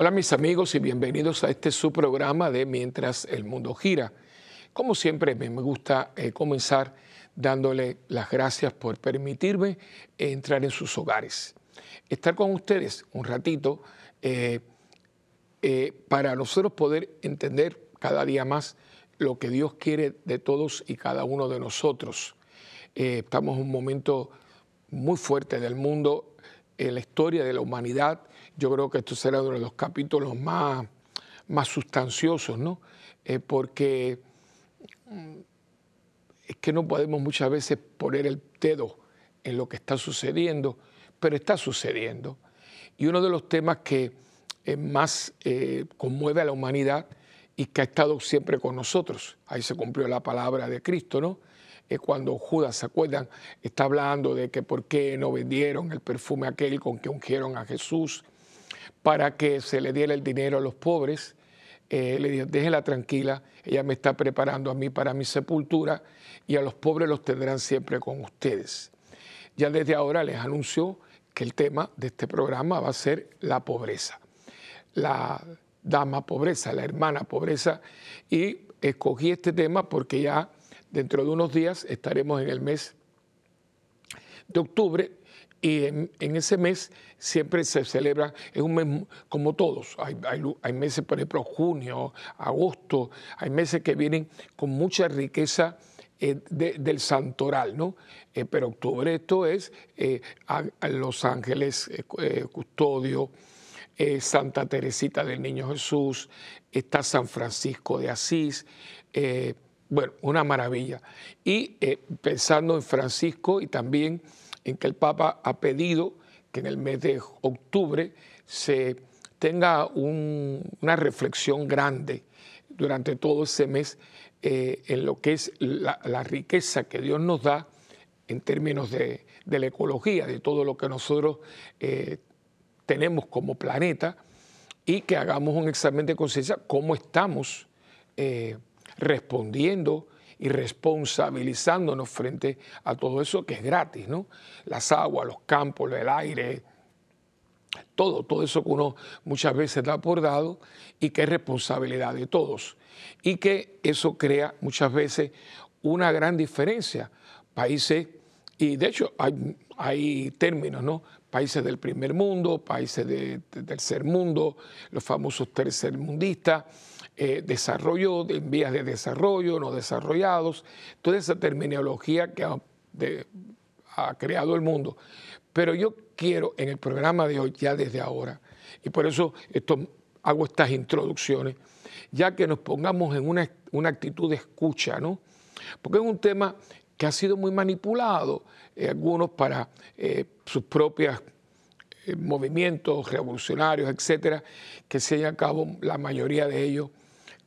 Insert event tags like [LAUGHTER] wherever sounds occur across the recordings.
Hola mis amigos y bienvenidos a este su programa de Mientras el Mundo Gira. Como siempre me gusta eh, comenzar dándole las gracias por permitirme entrar en sus hogares, estar con ustedes un ratito eh, eh, para nosotros poder entender cada día más lo que Dios quiere de todos y cada uno de nosotros. estamos en un momento muy fuerte del mundo, en la historia de la humanidad yo creo que esto será uno de los capítulos más, más sustanciosos, ¿no? Eh, porque mm, es que no podemos muchas veces poner el dedo en lo que está sucediendo, pero está sucediendo. Y uno de los temas que eh, más eh, conmueve a la humanidad y que ha estado siempre con nosotros, ahí se cumplió la palabra de Cristo, ¿no? cuando Judas, ¿se acuerdan? Está hablando de que por qué no vendieron el perfume aquel con que ungieron a Jesús para que se le diera el dinero a los pobres. Eh, le dijo, déjela tranquila, ella me está preparando a mí para mi sepultura y a los pobres los tendrán siempre con ustedes. Ya desde ahora les anunció que el tema de este programa va a ser la pobreza, la dama pobreza, la hermana pobreza, y escogí este tema porque ya dentro de unos días estaremos en el mes de octubre y en, ese mes siempre se celebra, es un mes como todos, hay, meses, por ejemplo, junio, agosto, hay meses que vienen con mucha riqueza eh, del santoral, ¿no? Eh, pero octubre esto es eh, Los Ángeles, Custodio, Santa Teresita del Niño Jesús, está San Francisco de Asís, bueno, una maravilla. Y pensando en Francisco y también en que el Papa ha pedido que en el mes de octubre se tenga una reflexión grande durante todo ese mes eh, en lo que es la, riqueza que Dios nos da en términos de, la ecología, de todo lo que nosotros eh, tenemos como planeta y que hagamos un examen de conciencia cómo estamos eh, respondiendo y responsabilizándonos frente a todo eso que es gratis, ¿no? Las aguas, los campos, el aire, todo, todo eso que uno muchas veces da por dado y que es responsabilidad de todos. Y que eso crea muchas veces una gran diferencia. Países, y de hecho hay, hay términos, ¿no? Países del primer mundo, países del tercer mundo, los famosos tercermundistas eh, desarrollo, en vías de desarrollo, no desarrollados, toda esa terminología que ha, creado el mundo. Pero yo quiero en el programa de hoy, ya desde ahora, y por eso hago estas introducciones, ya que nos pongamos en una, actitud de escucha, ¿no? Porque es un tema que ha sido muy manipulado, eh, algunos para eh, sus propios movimientos revolucionarios, etcétera, que se llevan a cabo la mayoría de ellos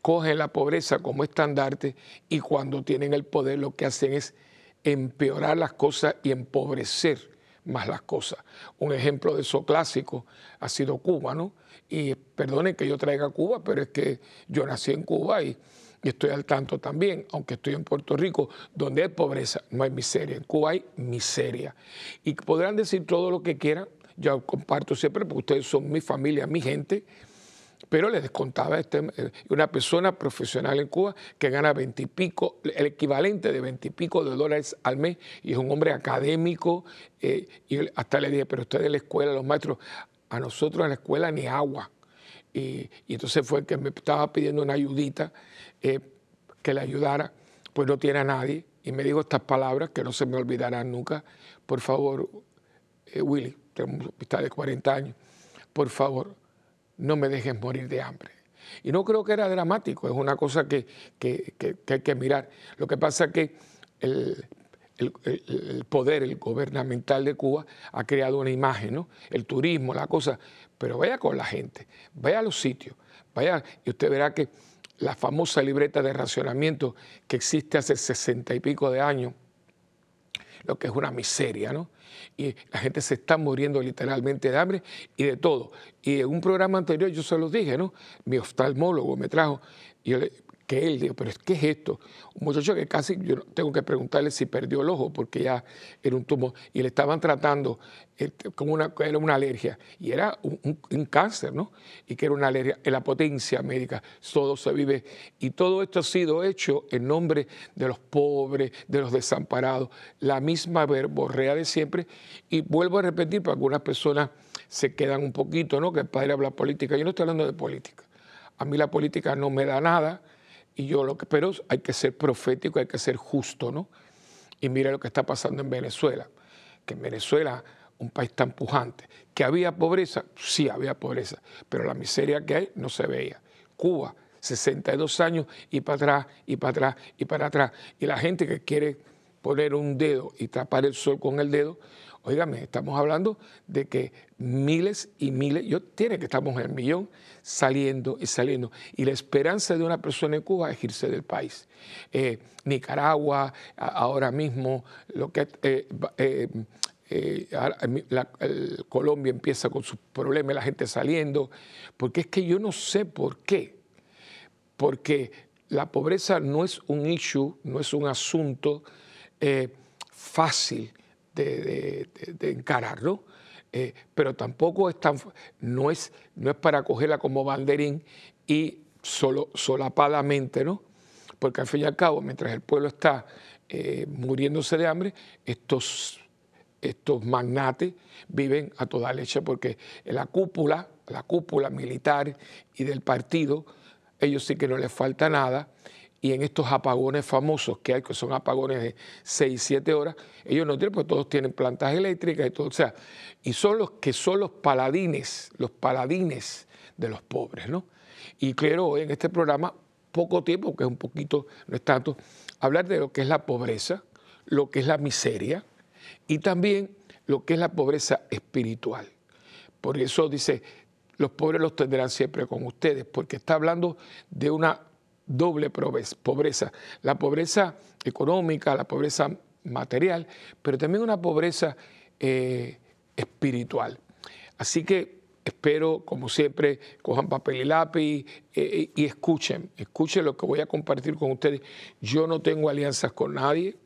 cogen la pobreza como estandarte y cuando tienen el poder lo que hacen es empeorar las cosas y empobrecer más las cosas. Un ejemplo de eso clásico ha sido Cuba, ¿no? Y perdone que yo traiga Cuba, pero es que yo nací en Cuba y, estoy al tanto también, aunque estoy en Puerto Rico, donde hay pobreza, no hay miseria. En Cuba hay miseria. Y podrán decir todo lo que quieran, yo comparto siempre, porque ustedes son mi familia, mi gente, pero le descontaba este, eh, una persona profesional en Cuba que gana veintipico, el equivalente de veintipico de dólares al mes, y es un hombre académico, eh, y hasta le dije, pero ustedes en la escuela, los maestros, a nosotros en la escuela ni agua. Y, entonces fue el que me estaba pidiendo una ayudita, eh, que le ayudara, pues no tiene a nadie, y me dijo estas palabras que no se me olvidarán nunca, por favor, Willy, tengo un hospital de 40 años, por favor, no me dejes morir de hambre. Y no creo que era dramático, es una cosa que, hay que mirar. Lo que pasa es que el, poder, el gubernamental de Cuba ha creado una imagen, ¿no? El turismo, la cosa, pero vaya con la gente, vaya a los sitios, vaya y usted verá que la famosa libreta de racionamiento que existe hace sesenta y pico de años, lo que es una miseria, ¿no? Y la gente se está muriendo literalmente de hambre y de todo. Y en un programa anterior yo se los dije, ¿no? Mi oftalmólogo me trajo, que que él dijo, pero ¿qué es esto? Un muchacho que casi, yo tengo que preguntarle si perdió el ojo porque ya era un tumor y le estaban tratando este, como una, era una alergia y era un, cáncer, ¿no? Y que era una alergia en la potencia médica, todo se vive y todo esto ha sido hecho en nombre de los pobres, de los desamparados, la misma verborrea de siempre y vuelvo a repetir, para algunas personas se quedan un poquito, ¿no? Que el padre habla política, yo no estoy hablando de política, a mí la política no me da nada y yo lo que, pero hay que ser profético, hay que ser justo, ¿no? Y mira lo que está pasando en Venezuela, que en Venezuela, un país tan pujante, que había pobreza, sí había pobreza, pero la miseria que hay no se veía. Cuba, 62 años y para atrás, y para atrás, y para atrás. Y la gente que quiere poner un dedo y tapar el sol con el dedo, Óigame, estamos hablando de que miles y miles, yo tiene que estamos en el millón saliendo y saliendo. Y la esperanza de una persona en Cuba es irse del país. Eh, Nicaragua, ahora mismo, lo que eh, eh, Colombia empieza con sus problemas, la gente saliendo, porque es que yo no sé por qué. Porque la pobreza no es un issue, no es un asunto fácil de, encararlo, eh, pero tampoco es tan, no es, no es para cogerla como banderín y solo solapadamente, ¿no? Porque al fin y al cabo, mientras el pueblo está eh, muriéndose de hambre, estos, estos magnates viven a toda leche porque la cúpula, la cúpula militar y del partido, ellos sí que no les falta nada y en estos apagones famosos que hay, que son apagones de 6, 7 horas, ellos no tienen, pues todos tienen plantas eléctricas y todo, o sea, y son los que son los paladines, los paladines de los pobres, ¿no? Y quiero hoy en este programa, poco tiempo, que es un poquito, no es tanto, hablar de lo que es la pobreza, lo que es la miseria y también lo que es la pobreza espiritual. Por eso dice, los pobres los tendrán siempre con ustedes, porque está hablando de una doble pobreza. La pobreza económica, la pobreza material, pero también una pobreza eh, espiritual. Así que espero, como siempre, cojan papel y lápiz eh, y escuchen, escuchen lo que voy a compartir con ustedes. Yo no tengo alianzas con nadie,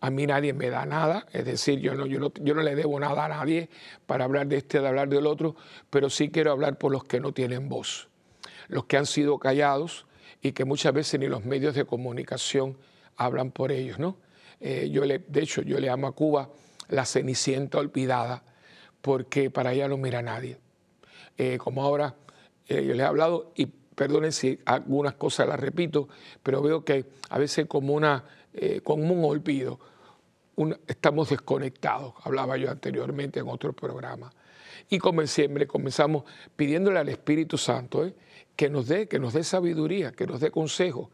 a mí nadie me da nada, es decir, yo no, yo no, yo no le debo nada a nadie para hablar de este, de hablar del otro, pero sí quiero hablar por los que no tienen voz, los que han sido callados, y que muchas veces ni los medios de comunicación hablan por ellos, ¿no? Eh, yo le, de hecho, yo le amo a Cuba la cenicienta olvidada, porque para ella no mira nadie. Eh, como ahora eh, yo les he hablado, y perdonen si algunas cosas las repito, pero veo que a veces como, una, como un olvido, estamos desconectados, hablaba yo anteriormente en otro programa. Y siempre comenzamos pidiéndole al Espíritu Santo, ¿eh? Que nos dé, que nos dé sabiduría, que nos dé consejo,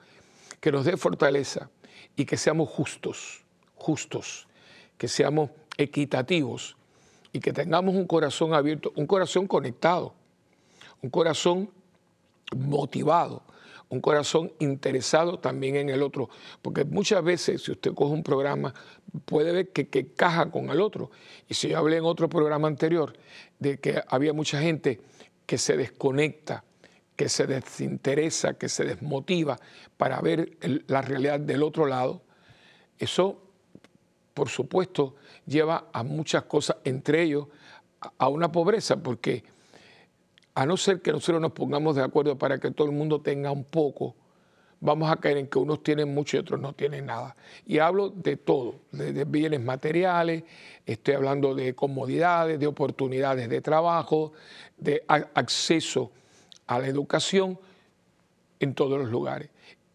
que nos dé fortaleza y que seamos justos, justos, que seamos equitativos y que tengamos un corazón abierto, un corazón conectado, un corazón motivado, un corazón interesado también en el otro, porque muchas veces si usted coge un programa puede ver que, que caja con el otro. Y si yo hablé en otro programa anterior de que había mucha gente que se desconecta que se desinteresa, que se desmotiva para ver la realidad del otro lado, eso, por supuesto, lleva a muchas cosas, entre ellos a una pobreza, porque a no ser que nosotros nos pongamos de acuerdo para que todo el mundo tenga un poco, vamos a caer en que unos tienen mucho y otros no tienen nada. Y hablo de todo, de, bienes materiales, estoy hablando de comodidades, de oportunidades de trabajo, de acceso a la educación en todos los lugares.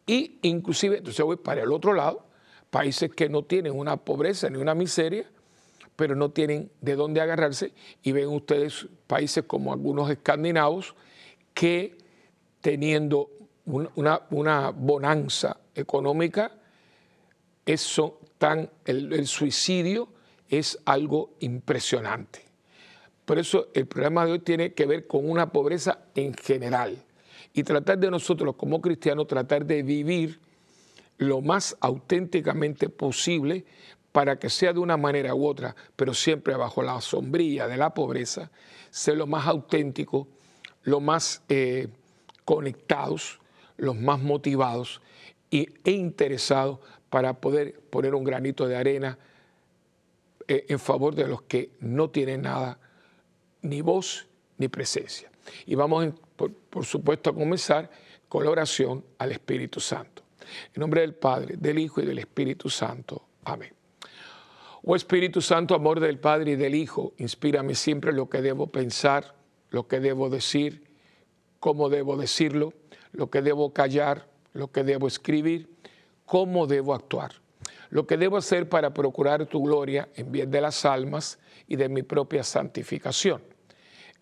Y inclusive, entonces voy para el otro lado, países que no tienen una pobreza ni una miseria, pero no tienen de dónde agarrarse, y ven ustedes países como algunos escandinavos que teniendo una, bonanza económica, eso tan, el suicidio es algo impresionante. Por eso el programa de hoy tiene que ver con una pobreza en general y tratar de nosotros como cristianos, tratar de vivir lo más auténticamente posible para que sea de una manera u otra, pero siempre bajo la sombrilla de la pobreza, ser lo más auténtico, lo más eh, conectados, los más motivados e interesados para poder poner un granito de arena eh, en favor de los que no tienen nada, ni voz ni presencia. Y vamos, por, supuesto, a comenzar con la oración al Espíritu Santo. En nombre del Padre, del Hijo y del Espíritu Santo. Amén. Oh Espíritu Santo, amor del Padre y del Hijo, inspírame siempre lo que debo pensar, lo que debo decir, cómo debo decirlo, lo que debo callar, lo que debo escribir, cómo debo actuar, lo que debo hacer para procurar tu gloria en bien de las almas y de mi propia santificación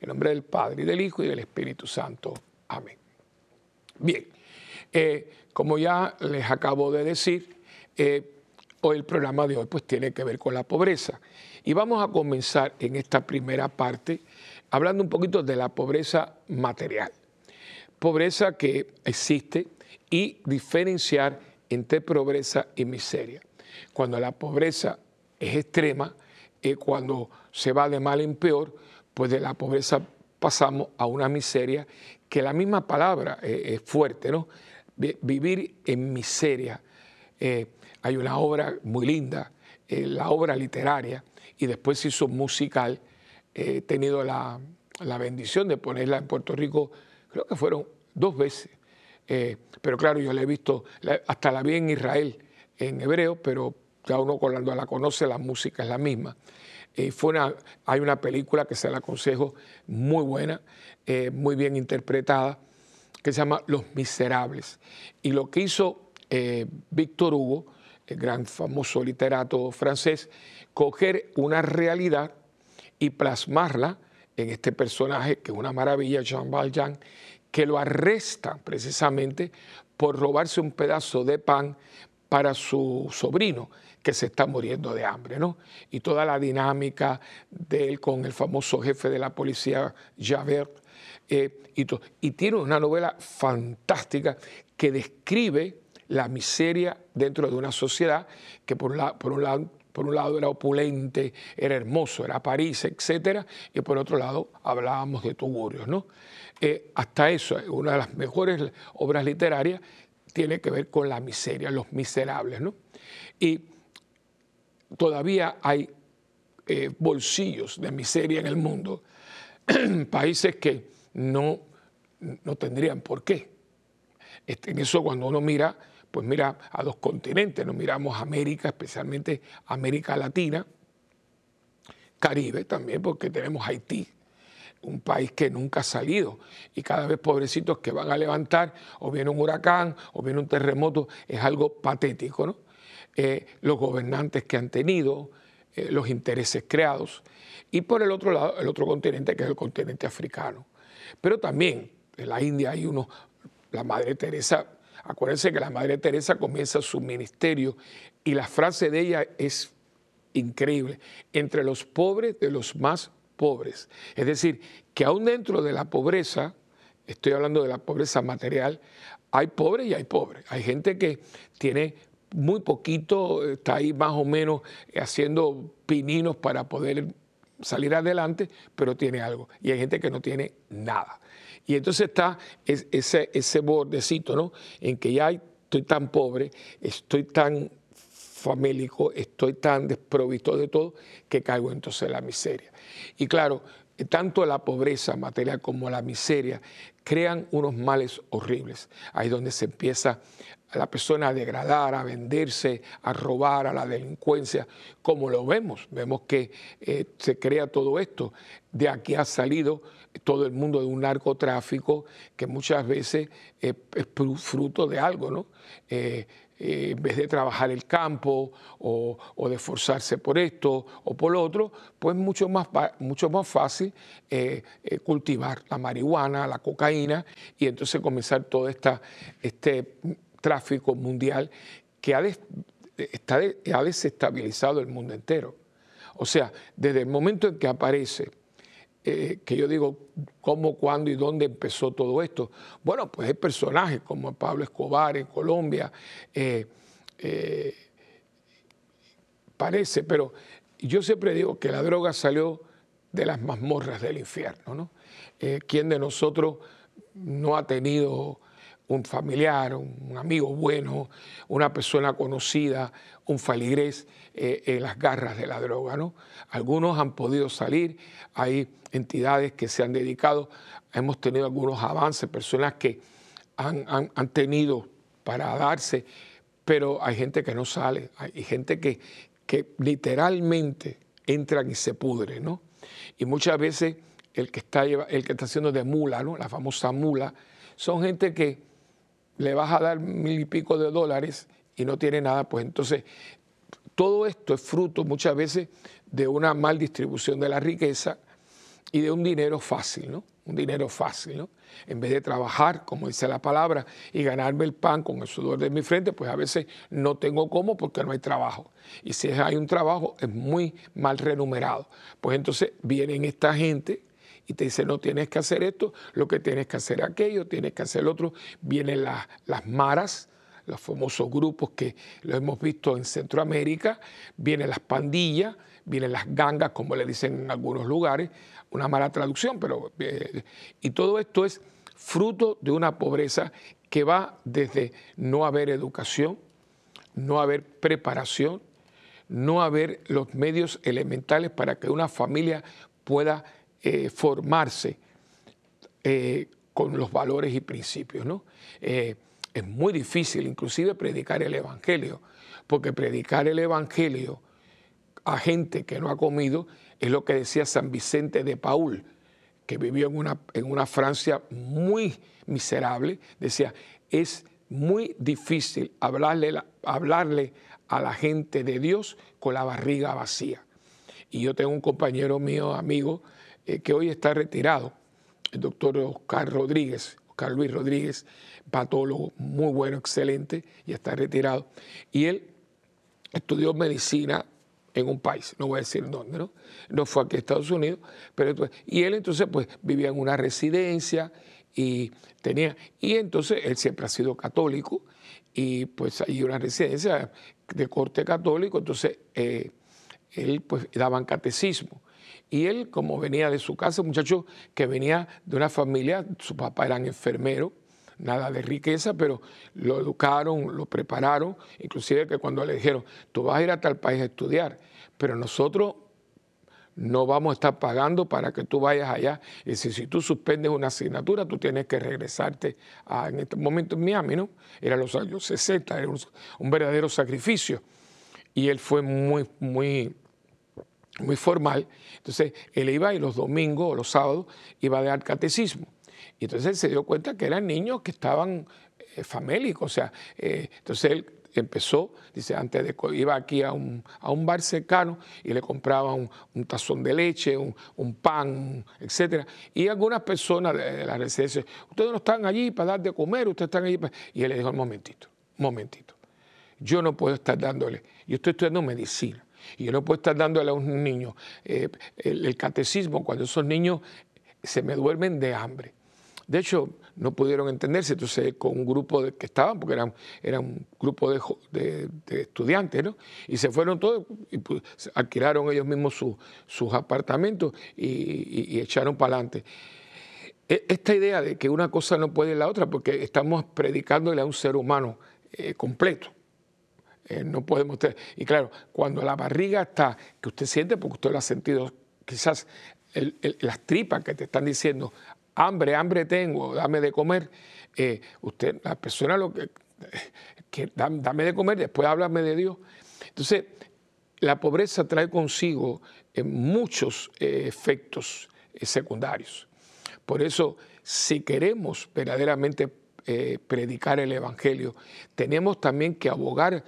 En nombre del Padre, y del Hijo y del Espíritu Santo. Amén. Bien, eh, como ya les acabo de decir, eh, hoy el programa de hoy pues tiene que ver con la pobreza. Y vamos a comenzar en esta primera parte hablando un poquito de la pobreza material. Pobreza que existe y diferenciar entre pobreza y miseria. Cuando la pobreza es extrema, es cuando se va de mal en peor, pues de la pobreza pasamos a una miseria que la misma palabra eh, es fuerte, ¿no? Vivir en miseria. Eh, hay una obra muy linda, eh, la obra literaria, y después se hizo musical. He tenido la, bendición de ponerla en Puerto Rico, creo que fueron dos veces. pero claro, yo la he visto, hasta la vi en Israel, en hebreo, pero cada uno cuando la conoce la música es la misma. Eh, hay una película que se la aconsejo muy buena, eh, muy bien interpretada, que se llama Los Miserables. Y lo que hizo eh, Víctor Hugo, el gran famoso literato francés, coger una realidad y plasmarla en este personaje, que es una maravilla, Jean Valjean, que lo arresta precisamente por robarse un pedazo de pan para su sobrino que se está muriendo de hambre, ¿no? Y toda la dinámica de él con el famoso jefe de la policía, Javert, eh, y, y, tiene una novela fantástica que describe la miseria dentro de una sociedad que por, un lado, era opulente, era hermoso, era París, etcétera, y por otro lado hablábamos de tugurios, ¿no? Eh, hasta eso, una de las mejores obras literarias tiene que ver con la miseria, los miserables, ¿no? Y todavía hay eh, bolsillos de miseria en el mundo, [CLEARS THROAT] países que no, no tendrían por qué. En eso cuando uno mira, pues mira a dos continentes, nos miramos América, especialmente América Latina, Caribe también, porque tenemos Haití, un país que nunca ha salido y cada vez pobrecitos que van a levantar, o viene un huracán, o viene un terremoto, es algo patético, ¿no? Eh, los gobernantes que han tenido, eh, los intereses creados, y por el otro lado, el otro continente que es el continente africano. Pero también en la India hay uno, la Madre Teresa, acuérdense que la Madre Teresa comienza su ministerio y la frase de ella es increíble, entre los pobres de los más pobres. Es decir, que aún dentro de la pobreza, estoy hablando de la pobreza material, hay pobres y hay pobres. Hay gente que tiene muy poquito, está ahí más o menos haciendo pininos para poder salir adelante, pero tiene algo. Y hay gente que no tiene nada. Y entonces está ese, ese bordecito, ¿no? En que ya estoy tan pobre, estoy tan famélico, estoy tan desprovisto de todo, que caigo entonces en la miseria. Y claro, tanto la pobreza material como la miseria crean unos males horribles. Ahí es donde se empieza a la persona a degradar, a venderse, a robar, a la delincuencia, como lo vemos. Vemos que eh, se crea todo esto. De aquí ha salido todo el mundo de un narcotráfico que muchas veces es fruto de algo, ¿no? Eh, eh, en vez de trabajar el campo o, de esforzarse por esto o por otro, pues mucho más, mucho más fácil cultivar la marihuana, la cocaína y entonces comenzar todo esta, este tráfico mundial que ha, está ha desestabilizado el mundo entero. O sea, desde el momento en que aparece, eh, que yo digo cómo, cuándo y dónde empezó todo esto, bueno, pues hay personajes como Pablo Escobar en Colombia, eh, eh, parece, pero yo siempre digo que la droga salió de las mazmorras del infierno, ¿no? ¿Quién de nosotros no ha tenido un familiar, un amigo bueno, una persona conocida, un faligrés eh, en las garras de la droga. ¿no? Algunos han podido salir, hay entidades que se han dedicado, hemos tenido algunos avances, personas que han, tenido para darse, pero hay gente que no sale, hay gente que, que literalmente entran y se pudre, ¿no? Y muchas veces el que está, el que está haciendo de mula, ¿no? la famosa mula, son gente que le vas a dar mil y pico de dólares y no tiene nada, pues entonces todo esto es fruto muchas veces de una mal distribución de la riqueza y de un dinero fácil, ¿no? Un dinero fácil, ¿no? En vez de trabajar, como dice la palabra, y ganarme el pan con el sudor de mi frente, pues a veces no tengo cómo porque no hay trabajo. Y si hay un trabajo, es muy mal remunerado. Pues entonces vienen esta gente y te dice, no tienes que hacer esto, lo que tienes que hacer aquello, tienes que hacer otro. Vienen las, las maras, los famosos grupos que lo hemos visto en Centroamérica, vienen las pandillas, vienen las gangas, como le dicen en algunos lugares, una mala traducción, pero... Eh, y todo esto es fruto de una pobreza que va desde no haber educación, no haber preparación, no haber los medios elementales para que una familia pueda eh, formarse eh, con los valores y principios. Eh, es muy difícil inclusive predicar el Evangelio, porque predicar el Evangelio a gente que no ha comido es lo que decía San Vicente de Paul, que vivió en una, en una Francia muy miserable, decía, es muy difícil hablarle, hablarle a la gente de Dios con la barriga vacía. Y yo tengo un compañero mío, amigo, eh, que hoy está retirado, el doctor Oscar Rodríguez, Oscar Luis Rodríguez, patólogo muy bueno, excelente, y está retirado. Y él estudió medicina en un país, no voy a decir dónde, ¿no? No fue aquí a Estados Unidos, pero y él entonces pues vivía en una residencia y tenía, y entonces él siempre ha sido católico y pues hay una residencia de corte católico, entonces eh, él pues daban catecismo y él, como venía de su casa, un muchacho que venía de una familia, su papá era enfermero, nada de riqueza, pero lo educaron, lo prepararon, inclusive que cuando le dijeron, tú vas a ir a tal país a estudiar, pero nosotros no vamos a estar pagando para que tú vayas allá. Y si, si tú suspendes una asignatura, tú tienes que regresarte a, en este momento en Miami, ¿no? Era los años 60, era un, un verdadero sacrificio. Y él fue muy, muy muy formal. Entonces él iba y los domingos o los sábados iba a dar catecismo. Y entonces él se dio cuenta que eran niños que estaban eh, famélicos. O sea, eh, entonces él empezó, dice, antes de iba aquí a un, a un bar cercano y le compraba un, tazón de leche, un, pan, etcétera. Y algunas personas de, la residencia, ustedes no están allí para dar de comer, ustedes están allí para... Y él le dijo, un momentito, un momentito. Yo no puedo estar dándole, yo estoy estudiando medicina y yo no puedo estar dándole a un niño eh, el, catecismo cuando esos niños se me duermen de hambre. De hecho, no pudieron entenderse, entonces con un grupo de, que estaban, porque eran, era un grupo de, estudiantes, ¿no? Y se fueron todos y pues, alquilaron ellos mismos sus apartamentos y, echaron para adelante. E, esta idea de que una cosa no puede la otra, porque estamos predicándole a un ser humano eh, completo. Eh, no podemos Y claro, cuando la barriga está, que usted siente, porque usted lo ha sentido, quizás las tripas que te están diciendo, hambre, hambre tengo, dame de comer, eh, usted, la persona lo que que dame de comer, después háblame de Dios. Entonces, la pobreza trae consigo eh, muchos efectos secundarios. Por eso, si queremos verdaderamente predicar el Evangelio, tenemos también que abogar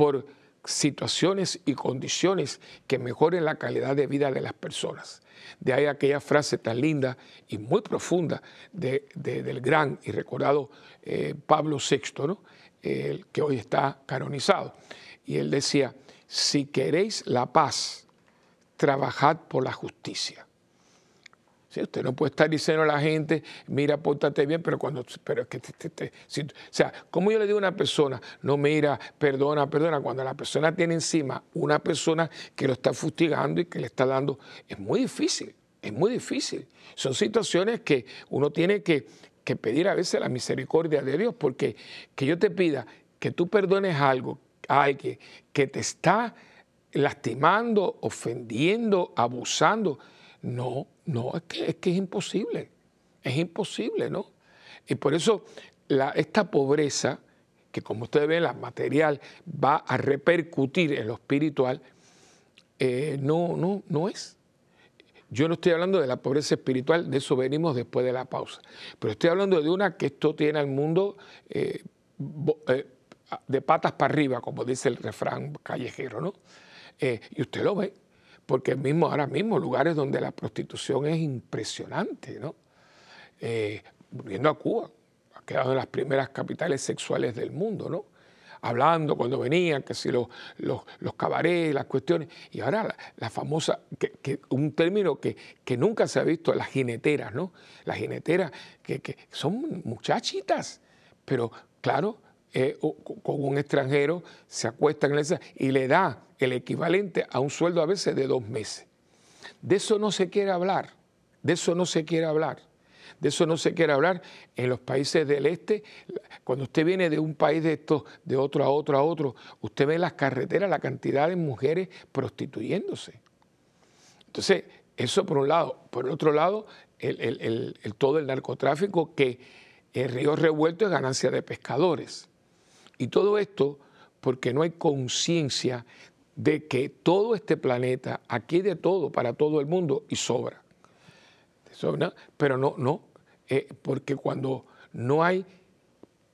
por situaciones y condiciones que mejoren la calidad de vida de las personas. De ahí aquella frase tan linda y muy profunda del gran y recordado Pablo VI, ¿no? el que hoy está canonizado. Y él decía, si queréis la paz, trabajad por la justicia. Usted no puede estar diciendo a la gente, mira, pórtate bien, pero cuando, pero que o sea, como yo le digo a una persona, no mira, perdona, perdona, cuando la persona tiene encima una persona que lo está fustigando y que le está dando, es muy difícil, es muy difícil. Son situaciones que uno tiene que, que pedir a veces la misericordia de Dios, porque que yo te pida que tú perdones algo alguien que te está lastimando, ofendiendo, abusando. No, no, es que es, imposible, es imposible, ¿no? Y por eso esta pobreza, que como ustedes ven, la material va a repercutir en lo espiritual, eh, no, no, no es. Yo no estoy hablando de la pobreza espiritual, de eso venimos después de la pausa, pero estoy hablando de una que esto tiene al mundo eh, eh, de patas para arriba, como dice el refrán callejero, ¿no? Y usted lo ve, porque mismo ahora mismo lugares donde la prostitución es impresionante, ¿no? Eh, volviendo a Cuba, ha quedado en las primeras capitales sexuales del mundo, ¿no? Hablando cuando venían, que si los, los, cabarets, las cuestiones, y ahora la, famosa, que, un término que, que, nunca se ha visto, las jineteras, ¿no? Las jineteras, que, que son muchachitas, pero claro, eh, con un extranjero, se acuesta en esa y le da el equivalente a un sueldo a veces de dos meses. De eso no se quiere hablar, de eso no se quiere hablar. De eso no se quiere hablar en los países del este. Cuando usted viene de un país de estos, de otro a otro a otro, usted ve las carreteras la cantidad de mujeres prostituyéndose. Entonces, eso por un lado. Por el otro lado, el, todo el narcotráfico que el río revuelto es ganancia de pescadores. Y todo esto porque no hay conciencia de que todo este planeta, aquí de todo para todo el mundo y sobra. Pero no, no, eh, porque cuando no hay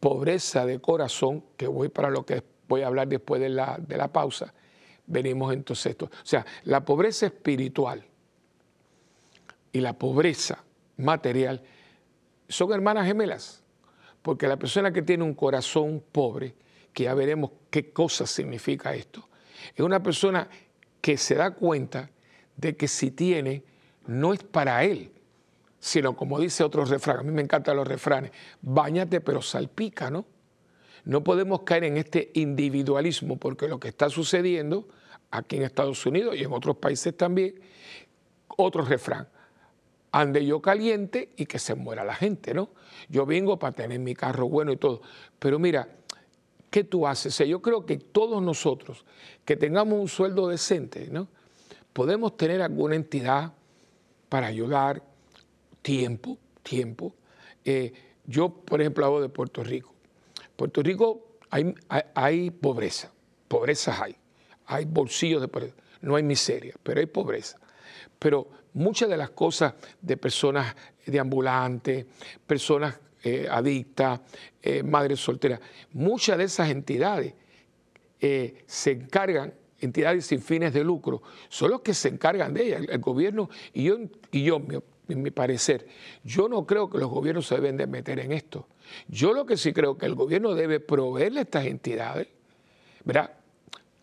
pobreza de corazón, que voy para lo que voy a hablar después de la, de la pausa, venimos entonces esto. O sea, la pobreza espiritual y la pobreza material son hermanas gemelas. Porque la persona que tiene un corazón pobre, que ya veremos qué cosa significa esto, es una persona que se da cuenta de que si tiene, no es para él, sino como dice otro refrán, a mí me encantan los refranes, bañate pero salpica, ¿no? No podemos caer en este individualismo porque lo que está sucediendo aquí en Estados Unidos y en otros países también, otro refrán, ande yo caliente y que se muera la gente, ¿no? Yo vengo para tener mi carro bueno y todo. Pero mira, ¿qué tú haces? yo creo que todos nosotros que tengamos un sueldo decente, ¿no? Podemos tener alguna entidad para ayudar, tiempo, tiempo. Eh, yo, por ejemplo, hablo de Puerto Rico. Puerto Rico hay, hay, pobreza, pobreza hay, hay bolsillos de pobreza, no hay miseria, pero hay pobreza. Pero muchas de las cosas de personas de ambulantes, personas eh, adictas, eh, madres solteras, muchas de esas entidades eh, se encargan, entidades sin fines de lucro, son los que se encargan de ellas, el, gobierno, y yo, y yo en mi parecer, yo no creo que los gobiernos se deben de meter en esto. Yo lo que sí creo que el gobierno debe proveerle a estas entidades, ¿verdad?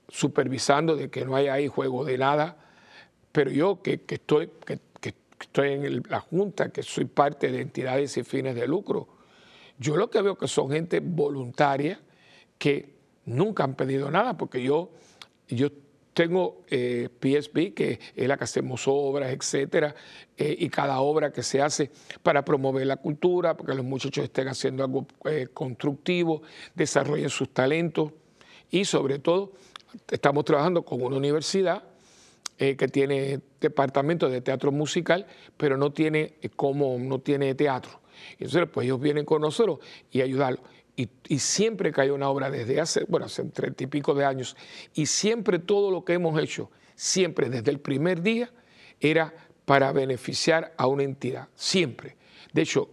supervisando de que no haya ahí juego de nada, pero yo que, estoy, que, estoy en la Junta, que soy parte de entidades sin fines de lucro, yo lo que veo que son gente voluntaria que nunca han pedido nada, porque yo, yo tengo eh, PSB, que es la que hacemos obras, etcétera, eh, y cada obra que se hace para promover la cultura, porque los muchachos estén haciendo algo eh, constructivo, desarrollen sus talentos y sobre todo estamos trabajando con una universidad eh, que tiene departamento de teatro musical, pero no tiene, como, no tiene teatro. Y entonces, pues ellos vienen con nosotros y ayudarlos. y, siempre que hay una obra desde hace, bueno, hace treinta y pico de años, y siempre todo lo que hemos hecho, siempre desde el primer día, era para beneficiar a una entidad, siempre. De hecho,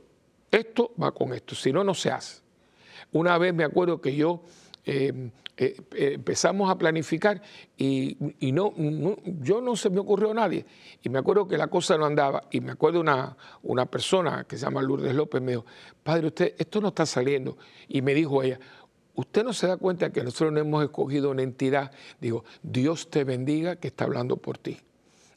esto va con esto, si no, no se hace. Una vez me acuerdo que yo eh, eh, eh, empezamos a planificar y, no, yo no se me ocurrió a nadie. Y me acuerdo que la cosa no andaba. Y me acuerdo una, una persona que se llama Lourdes López, me dijo, padre, usted, esto no está saliendo. Y me dijo ella, usted no se da cuenta que nosotros no hemos escogido una entidad. Digo, Dios te bendiga que está hablando por ti.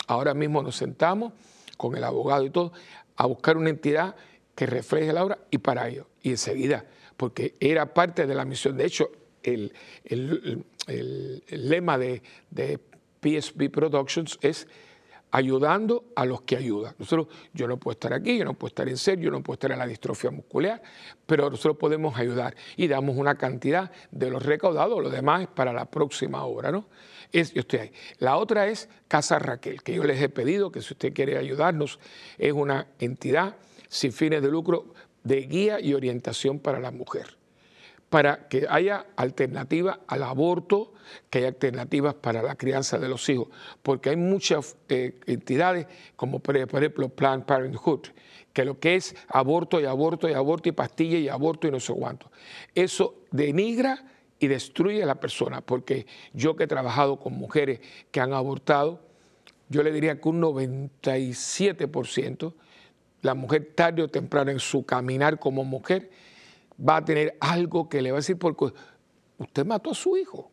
Ahora mismo nos sentamos con el abogado y todo a buscar una entidad que refleje la obra y para ello. Y enseguida, porque era parte de la misión. De hecho, el, lema de, de, PSB Productions es ayudando a los que ayudan. Nosotros, yo no puedo estar aquí, yo no puedo estar en serio, yo no puedo estar en la distrofia muscular, pero nosotros podemos ayudar y damos una cantidad de los recaudados, lo demás es para la próxima obra, ¿no? Es, yo estoy. La otra es Casa Raquel, que yo les he pedido que si usted quiere ayudarnos, es una entidad sin fines de lucro de guía y orientación para la mujer para que haya alternativas al aborto, que haya alternativas para la crianza de los hijos, porque hay muchas eh, entidades, como por ejemplo Planned Parenthood, que lo que es aborto y aborto y aborto y pastilla y aborto y no sé cuánto. Eso denigra y destruye a la persona, porque yo que he trabajado con mujeres que han abortado, yo le diría que un 97%, la mujer tarde o temprano en su caminar como mujer, va a tener algo que le va a decir porque usted mató a su hijo.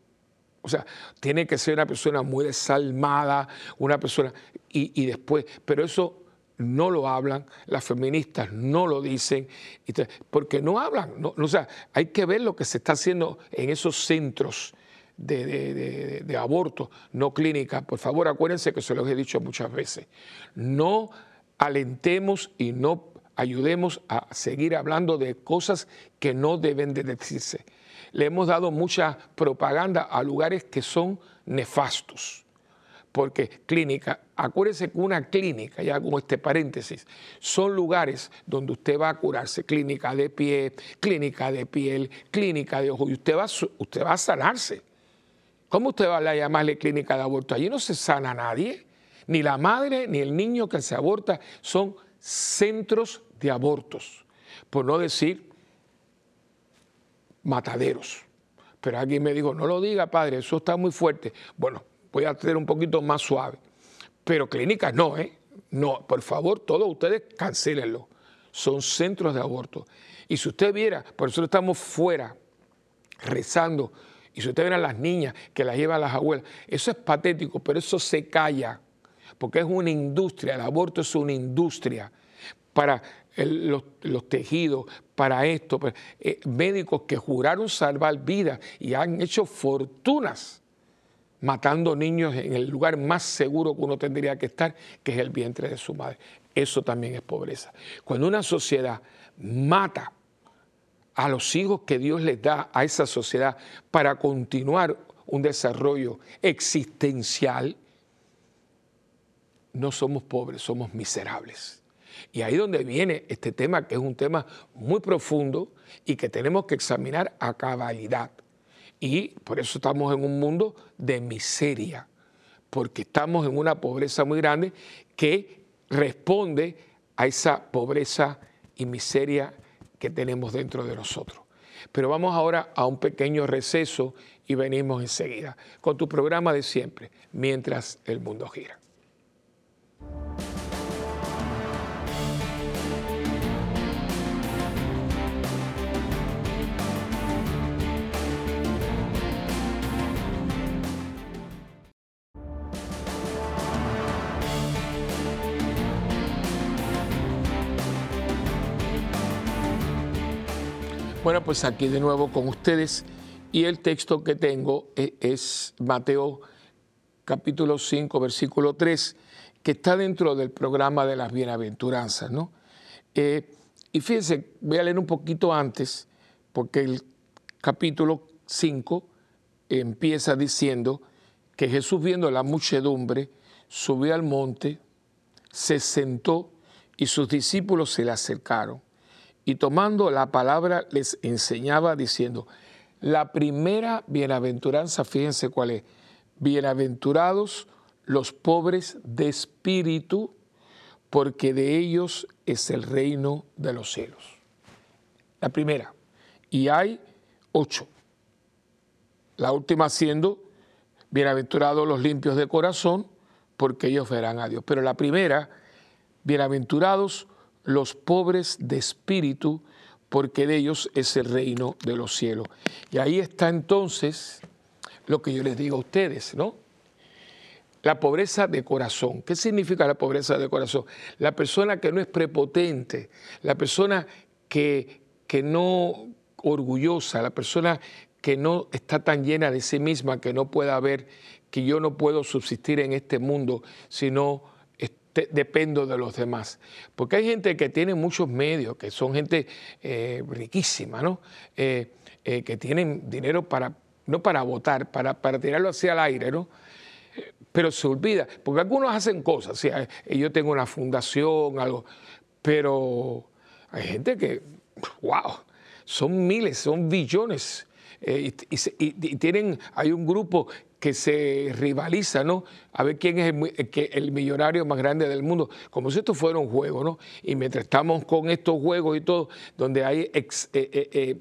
O sea, tiene que ser una persona muy desalmada, una persona, y, después, pero eso no lo hablan, las feministas no lo dicen, porque no hablan, o sea, hay que ver lo que se está haciendo en esos centros de, de aborto, no clínica. Por favor, acuérdense que se los he dicho muchas veces, no alentemos y no ayudemos a seguir hablando de cosas que no deben de decirse. Le hemos dado mucha propaganda a lugares que son nefastos. Porque clínica, acuérdese que una clínica, ya como este paréntesis, son lugares donde usted va a curarse, clínica de pie, clínica de piel, clínica de ojo, y usted va, usted va a sanarse. ¿Cómo usted va a llamarle clínica de aborto? Allí no se sana nadie, ni la madre ni el niño que se aborta, son centros de abortos, por no decir mataderos. Pero alguien me dijo, no lo diga, padre, eso está muy fuerte. Bueno, voy a ser un poquito más suave. Pero clínicas no, ¿eh? No, por favor, todos ustedes cancélenlo. Son centros de aborto. Y si usted viera, por eso estamos fuera, rezando, y si usted viera a las niñas que las llevan las abuelas, eso es patético, pero eso se calla, porque es una industria, el aborto es una industria para los, tejidos, para esto, eh, médicos que juraron salvar vidas y han hecho fortunas matando niños en el lugar más seguro que uno tendría que estar, que es el vientre de su madre. Eso también es pobreza. Cuando una sociedad mata a los hijos que Dios les da a esa sociedad para continuar un desarrollo existencial, no somos pobres, somos miserables. Y ahí donde viene este tema, que es un tema muy profundo y que tenemos que examinar a cabalidad. Y por eso estamos en un mundo de miseria, porque estamos en una pobreza muy grande que responde a esa pobreza y miseria que tenemos dentro de nosotros. Pero vamos ahora a un pequeño receso y venimos enseguida con tu programa de siempre, mientras el mundo gira. Bueno, pues aquí de nuevo con ustedes y el texto que tengo e, es Mateo capítulo 5, versículo 3, que está dentro del programa de las bienaventuranzas, ¿no? Eh, y fíjense, voy a leer un poquito antes, porque el capítulo 5 empieza diciendo que Jesús viendo la muchedumbre, subió al monte, se sentó y sus discípulos se le acercaron y tomando la palabra les enseñaba diciendo, la primera bienaventuranza, fíjense cuál es, bienaventurados los pobres de espíritu, porque de ellos es el reino de los cielos. La primera. Y hay ocho. La última siendo, bienaventurados los limpios de corazón, porque ellos verán a Dios. Pero la primera, bienaventurados los pobres de espíritu, porque de ellos es el reino de los cielos. Y ahí está entonces lo que yo les digo a ustedes, ¿no? La pobreza de corazón. ¿Qué significa la pobreza de corazón? La persona que no es prepotente, la persona que, que no orgullosa, la persona que no está tan llena de sí misma que no pueda ver que yo no puedo subsistir en este mundo sino dependo de los demás. Porque hay gente que tiene muchos medios, que son gente eh, riquísima, ¿no? Eh, eh, que tienen dinero para, no para votar, para, para tirarlo hacia el aire, ¿no? pero se olvida, porque algunos hacen cosas, yo tengo una fundación, algo, pero hay gente que, wow, son miles, son billones, y, y, tienen, hay un grupo que se rivaliza, ¿no? A ver quién es el, el, millonario más grande del mundo, como si esto fuera un juego, ¿no? Y mientras estamos con estos juegos y todo, donde hay eh, eh, eh,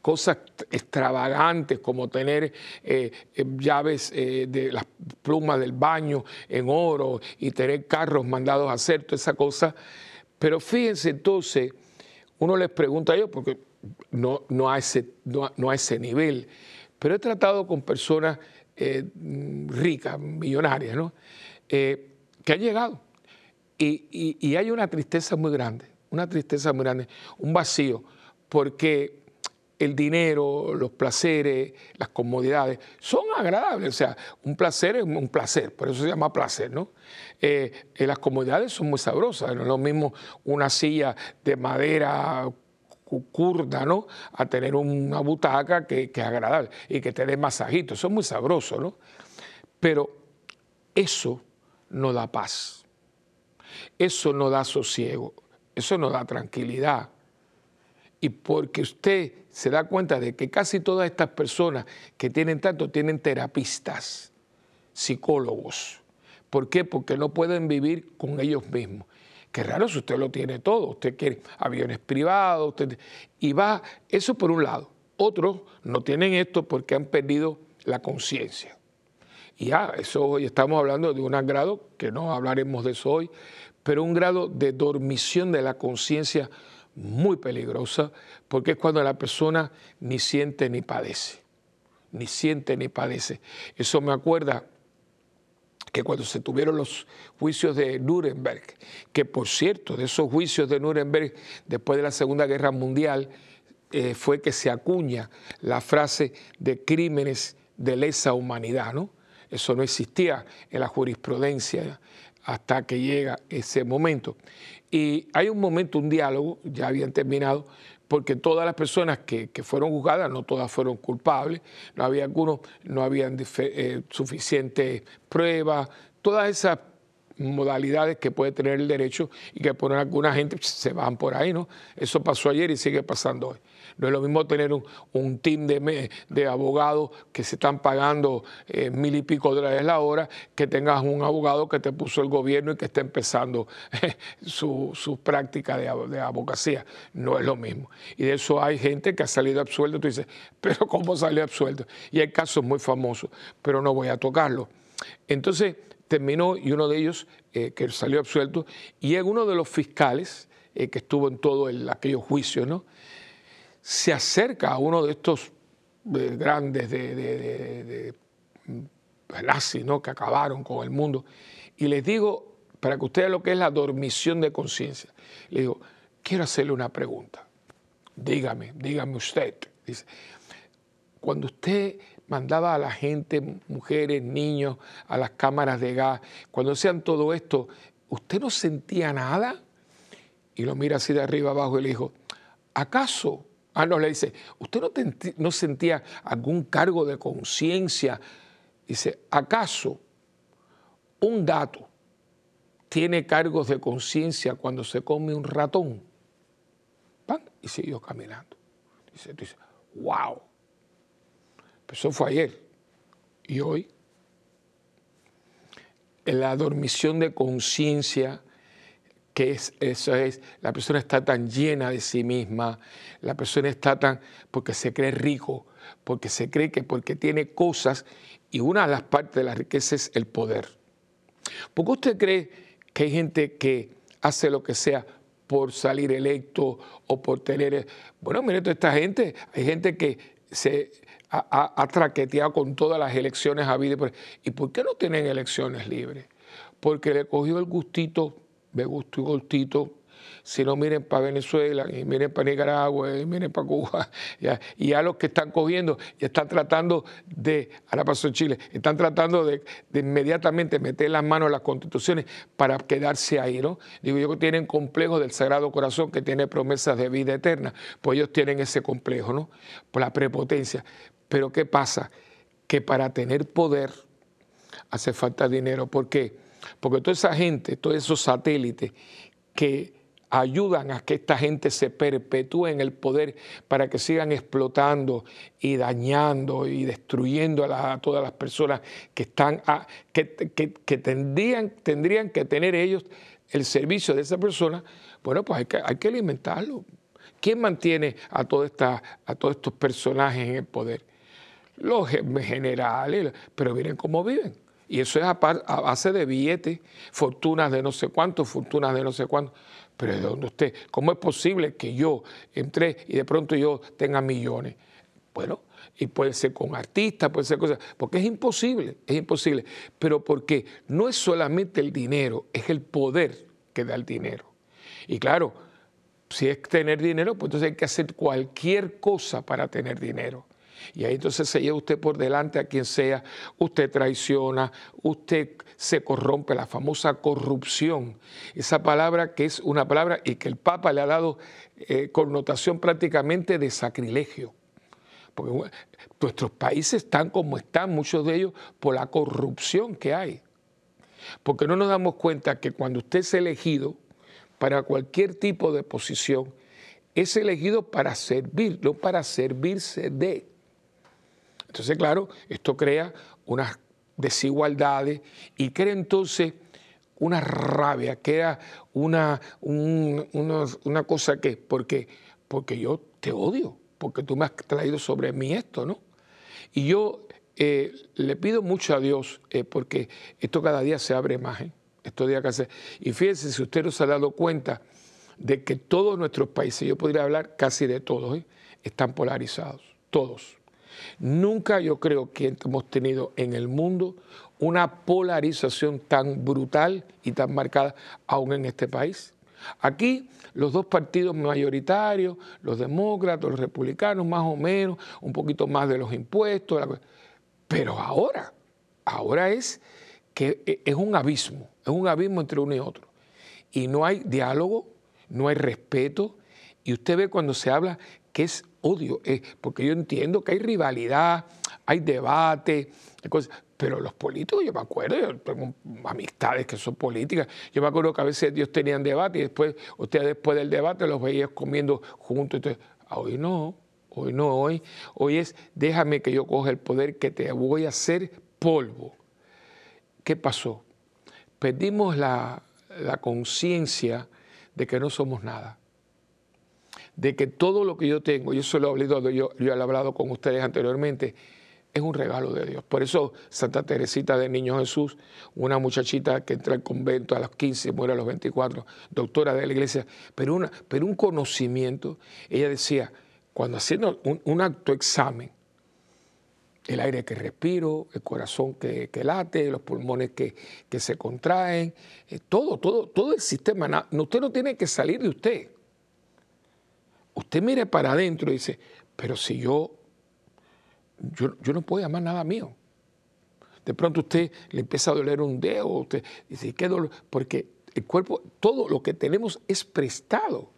cosas extravagantes como tener llaves de las plumas del baño en oro y tener carros mandados a hacer, toda esa cosa. Pero fíjense entonces, uno les pregunta a ellos, porque no, no, a ese, no a ese nivel, pero he tratado con personas eh, ricas, millonarias, ¿no? Eh, que han llegado. Y, hay una tristeza muy grande, una tristeza muy grande, un vacío, porque el dinero, los placeres, las comodidades son agradables. O sea, un placer es un placer, por eso se llama placer, ¿no? Eh, las comodidades son muy sabrosas, no es lo mismo una silla de madera curda, ¿no? A tener una butaca que, es agradable y que te dé masajito. Eso es muy sabroso, ¿no? Pero eso no da paz. Eso no da sosiego. Eso no da tranquilidad. Y porque usted se da cuenta de que casi todas estas personas que tienen tanto tienen terapistas, psicólogos. ¿Por qué? Porque no pueden vivir con ellos mismos. Qué raro si usted lo tiene todo, usted quiere aviones privados, y va, eso por un lado. Otros no tienen esto porque han perdido la conciencia. Y ya, eso hoy estamos hablando de un grado, que no hablaremos de eso hoy, pero un grado de dormición de la conciencia muy peligrosa, porque es cuando la persona ni siente ni padece, ni siente ni padece. Eso me acuerda que cuando se tuvieron los juicios de Nuremberg, que por cierto, de esos juicios de Nuremberg, después de la Segunda Guerra Mundial, eh, fue que se acuña la frase de crímenes de lesa humanidad, ¿no? Eso no existía en la jurisprudencia hasta que llega ese momento. Y hay un momento, un diálogo, ya habían terminado, porque todas las personas que, fueron juzgadas, no todas fueron culpables, no había algunos, no habían eh, suficiente pruebas, todas esas modalidades que puede tener el derecho y que por alguna gente se van por ahí, ¿no? Eso pasó ayer y sigue pasando hoy. No es lo mismo tener un, team de, de, abogados que se están pagando eh, mil y pico dólares la hora, que tengas un abogado que te puso el gobierno y que está empezando [LAUGHS] su, su, práctica de, de, abogacía. No es lo mismo. Y de eso hay gente que ha salido absuelto. Tú dices, [LAUGHS] pero ¿cómo salió absuelto? Y hay casos muy famosos, pero no voy a tocarlo. Entonces, terminó y uno de ellos, eh, que salió absuelto, y es uno de los fiscales eh, que estuvo en todo aquellos juicios, ¿no? Se acerca a uno de estos eh, grandes de, de, nazis ¿no? que acabaron con el mundo, y les digo, para que ustedes lo que es la dormición de conciencia, le digo, quiero hacerle una pregunta, dígame, dígame usted, dice, cuando usted mandaba a la gente, mujeres, niños, a las cámaras de gas, cuando hacían todo esto, ¿usted no sentía nada? Y lo mira así de arriba abajo y le dijo, ¿acaso? Ah, no, le dice, ¿usted no, sentía algún cargo de conciencia? Dice, ¿acaso un gato tiene cargos de conciencia cuando se come un ratón? ¡pam! y siguió caminando. Dice, dice, wow. eso fue ayer. Y hoy, en la dormición de conciencia, que es, eso es, la persona está tan llena de sí misma, la persona está tan, porque se cree rico, porque se cree que porque tiene cosas, y una de las partes de la riqueza es el poder. ¿Por qué usted cree que hay gente que hace lo que sea por salir electo o por tener... Bueno, mire toda esta gente, hay gente que se ha, traqueteado con todas las elecciones habidas. ¿Y por qué no tienen elecciones libres? Porque le cogió el gustito me gusto y gustito. Si no, miren para Venezuela, y miren para Nicaragua, y miren para Cuba. [LAUGHS] Y a los que están cogiendo y están tratando de, ahora pasó en Chile, están tratando de, inmediatamente meter las manos en las constituciones para quedarse ahí, ¿no? Digo yo que tienen complejo del Sagrado Corazón que tiene promesas de vida eterna, pues ellos tienen ese complejo, ¿no? Por la prepotencia. Pero ¿qué pasa? Que para tener poder hace falta dinero. ¿Por qué? Porque toda esa gente, todos esos satélites que ayudan a que esta gente se perpetúe en el poder para que sigan explotando y dañando y destruyendo a, todas las personas que están que, tendrían, tendrían que tener ellos el servicio de esa persona, bueno, pues hay que, alimentarlo. ¿Quién mantiene a, toda a todos estos personajes en el poder? Los generales, pero miren cómo viven y eso es a, base de billetes, fortunas de no sé cuánto, fortunas de no sé cuánto. Pero ¿de dónde usted? ¿Cómo es posible que yo entré y de pronto yo tenga millones? Bueno, y puede ser con artistas, puede ser cosas, porque es imposible, es imposible. Pero porque no es solamente el dinero, es el poder que da el dinero. Y claro, si es tener dinero, pues entonces hay que hacer cualquier cosa para tener dinero. Y ahí entonces se lleva usted por delante a quien sea, usted traiciona, usted se corrompe, la famosa corrupción. Esa palabra que es una palabra y que el Papa le ha dado eh, connotación prácticamente de sacrilegio. Porque nuestros países están como están, muchos de ellos, por la corrupción que hay. Porque no nos damos cuenta que cuando usted es elegido para cualquier tipo de posición, es elegido para servir, no para servirse de. Entonces, claro, esto crea unas desigualdades y crea entonces una rabia, crea una, una cosa que, porque, porque yo te odio, porque tú me has traído sobre mí esto, ¿no? Y yo eh, le pido mucho a Dios, eh, porque esto cada día se abre más, ¿eh? Esto que se... Y fíjense, si usted no se ha dado cuenta de que todos nuestros países, yo podría hablar casi de todos, están polarizados, todos. Nunca yo creo que hemos tenido en el mundo una polarización tan brutal y tan marcada aún en este país. Aquí los dos partidos mayoritarios, los demócratas, los republicanos, más o menos, un poquito más de los impuestos, pero ahora, ahora es que e, es un abismo, es un abismo entre uno y otro. Y no hay diálogo, no hay respeto, y usted ve cuando se habla que es odio, eh, porque yo entiendo que hay rivalidad, hay debate, cosas, pero los políticos, yo me acuerdo, yo tengo amistades que son políticas, yo me acuerdo que a veces ellos tenían debate y después, usted después del debate los veía comiendo juntos, ah, hoy no, hoy no, hoy, hoy es déjame que yo coja el poder que te voy a hacer polvo. ¿Qué pasó? Perdimos la conciencia de que no somos nada de que todo lo que yo tengo, y eso lo he hablado, yo, yo he hablado con ustedes anteriormente, es un regalo de Dios. Por eso Santa Teresita de Niño Jesús, una muchachita que entra al convento a los 15, muere a los 24, doctora de la iglesia, pero, una, pero un conocimiento, ella decía, cuando haciendo un, acto examen, el aire que respiro, el corazón que, late, los pulmones que, se contraen, eh, todo, todo, todo el sistema. usted no tiene que salir de usted usted mire para adentro y dice, pero si yo, yo, no puedo llamar nada mío. De pronto usted le empieza a doler un dedo, usted dice, ¿qué dolor? Porque el cuerpo, todo lo que tenemos es prestado.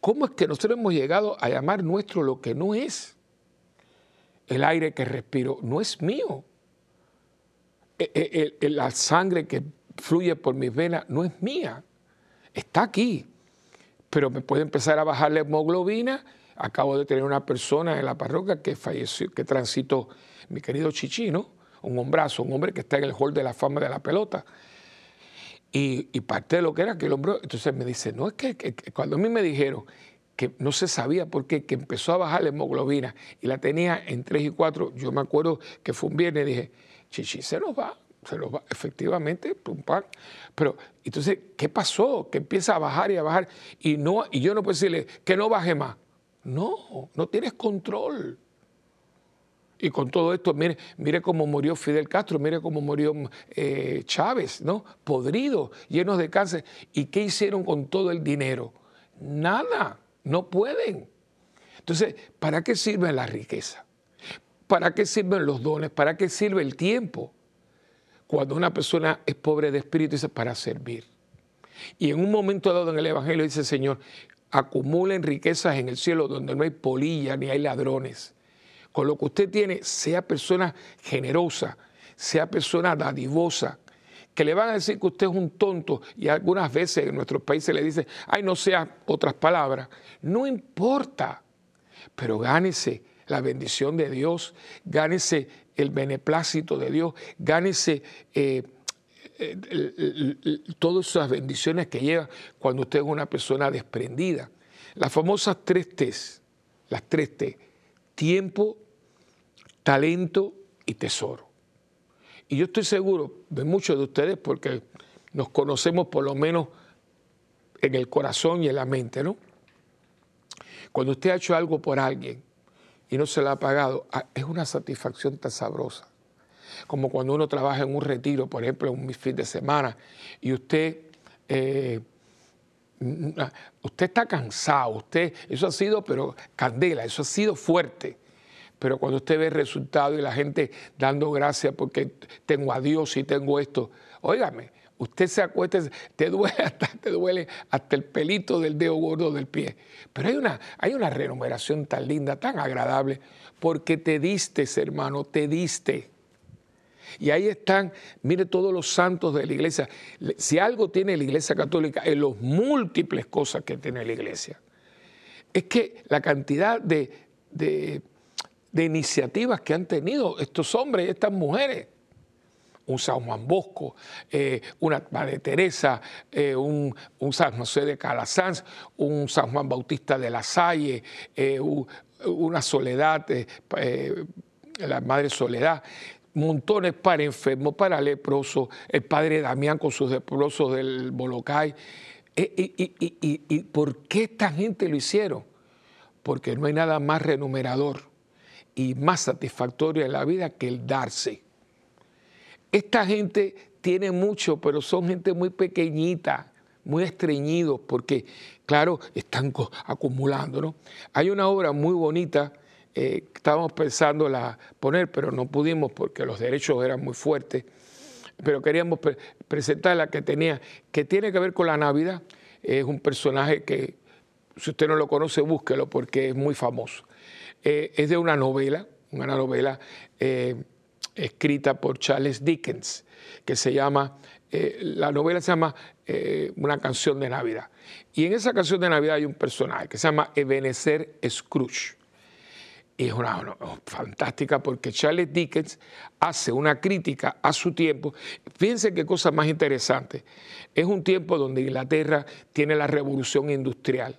¿Cómo es que nosotros hemos llegado a llamar nuestro lo que no es? El aire que respiro no es mío. E, e, la sangre que fluye por mis venas no es mía. Está aquí pero me puede empezar a bajar la hemoglobina. Acabo de tener una persona en la parroquia que falleció, que transitó, mi querido Chichino, un hombrazo, un hombre que está en el hall de la fama de la pelota. Y, parte de lo que era que el hombre, entonces me dice, no, es que, cuando a mí me dijeron que no se sabía por qué, que empezó a bajar la hemoglobina y la tenía en 3 y 4, yo me acuerdo que fue un viernes y dije, Chichi, se nos va, se nos va, efectivamente, pum, pam. Pero entonces, ¿qué pasó? Que empieza a bajar y a bajar y, no, y yo no puedo decirle que no baje más. No, no tienes control. Y con todo esto, mire, mire cómo murió Fidel Castro, mire cómo murió eh, Chávez, ¿no? Podrido, llenos de cáncer. ¿Y qué hicieron con todo el dinero? Nada, no pueden. Entonces, ¿para qué sirve la riqueza? ¿Para qué sirven los dones? ¿Para qué sirve el tiempo? Cuando una persona es pobre de espíritu, dice para servir. Y en un momento dado en el Evangelio dice, Señor, acumulen riquezas en el cielo donde no hay polilla ni hay ladrones con lo que usted tiene, sea persona generosa, sea persona dadivosa, que le van a decir que usted es un tonto y algunas veces en nuestros países le dicen, ay, no sea otras palabras. No importa, pero gánese la bendición de Dios, gánese el beneplácito de Dios, gánese eh, todas esas bendiciones que lleva cuando usted es una persona desprendida. Las famosas tres T's, las tres T, tiempo, talento y tesoro. Y yo estoy seguro de muchos de ustedes, porque nos conocemos por lo menos en el corazón y en la mente, ¿no? Cuando usted ha hecho algo por alguien y no se lo ha pagado, ah, es una satisfacción tan sabrosa. Como cuando uno trabaja en un retiro, por ejemplo, en un fin de semana, y usted, eh, usted está cansado, usted, eso ha sido, pero candela, eso ha sido fuerte pero cuando usted ve el resultado y la gente dando gracias porque tengo a Dios y tengo esto, óigame, usted se acuesta, te duele [LAUGHS] hasta, te duele hasta el pelito del dedo gordo del pie. Pero hay una, hay una remuneración tan linda, tan agradable, porque te diste, hermano, te diste. Y ahí están, mire todos los santos de la iglesia. Si algo tiene la iglesia católica, en los múltiples cosas que tiene la iglesia, es que la cantidad de de iniciativas que han tenido estos hombres y estas mujeres. Un San Juan Bosco, eh, una Madre Teresa, eh, un, San José de Calasanz, un San Juan Bautista de la Salle, eh, una Soledad, la Madre Soledad, montones para enfermos, para leprosos, el Padre Damián con sus leprosos del Bolocay. y, ¿Y por qué esta gente lo hicieron? Porque no hay nada más renumerador y más satisfactorio en la vida que el darse. Esta gente tiene mucho, pero son gente muy pequeñita, muy estreñidos, porque, claro, están acumulando. ¿no? Hay una obra muy bonita eh, estábamos pensando la poner, pero no pudimos porque los derechos eran muy fuertes. Pero queríamos presentar la que tenía, que tiene que ver con la Navidad. Es un personaje que, si usted no lo conoce, búsquelo porque es muy famoso. Eh, es de una novela, una novela eh, escrita por Charles Dickens, que se llama, eh, la novela se llama Una canción de Navidad. Y en esa canción de Navidad hay un personaje que se llama Ebenezer Scrooge. Y es una, fantástica porque Charles Dickens hace una crítica a su tiempo. Fíjense qué cosa más interesante. Es un tiempo donde Inglaterra tiene la revolución industrial,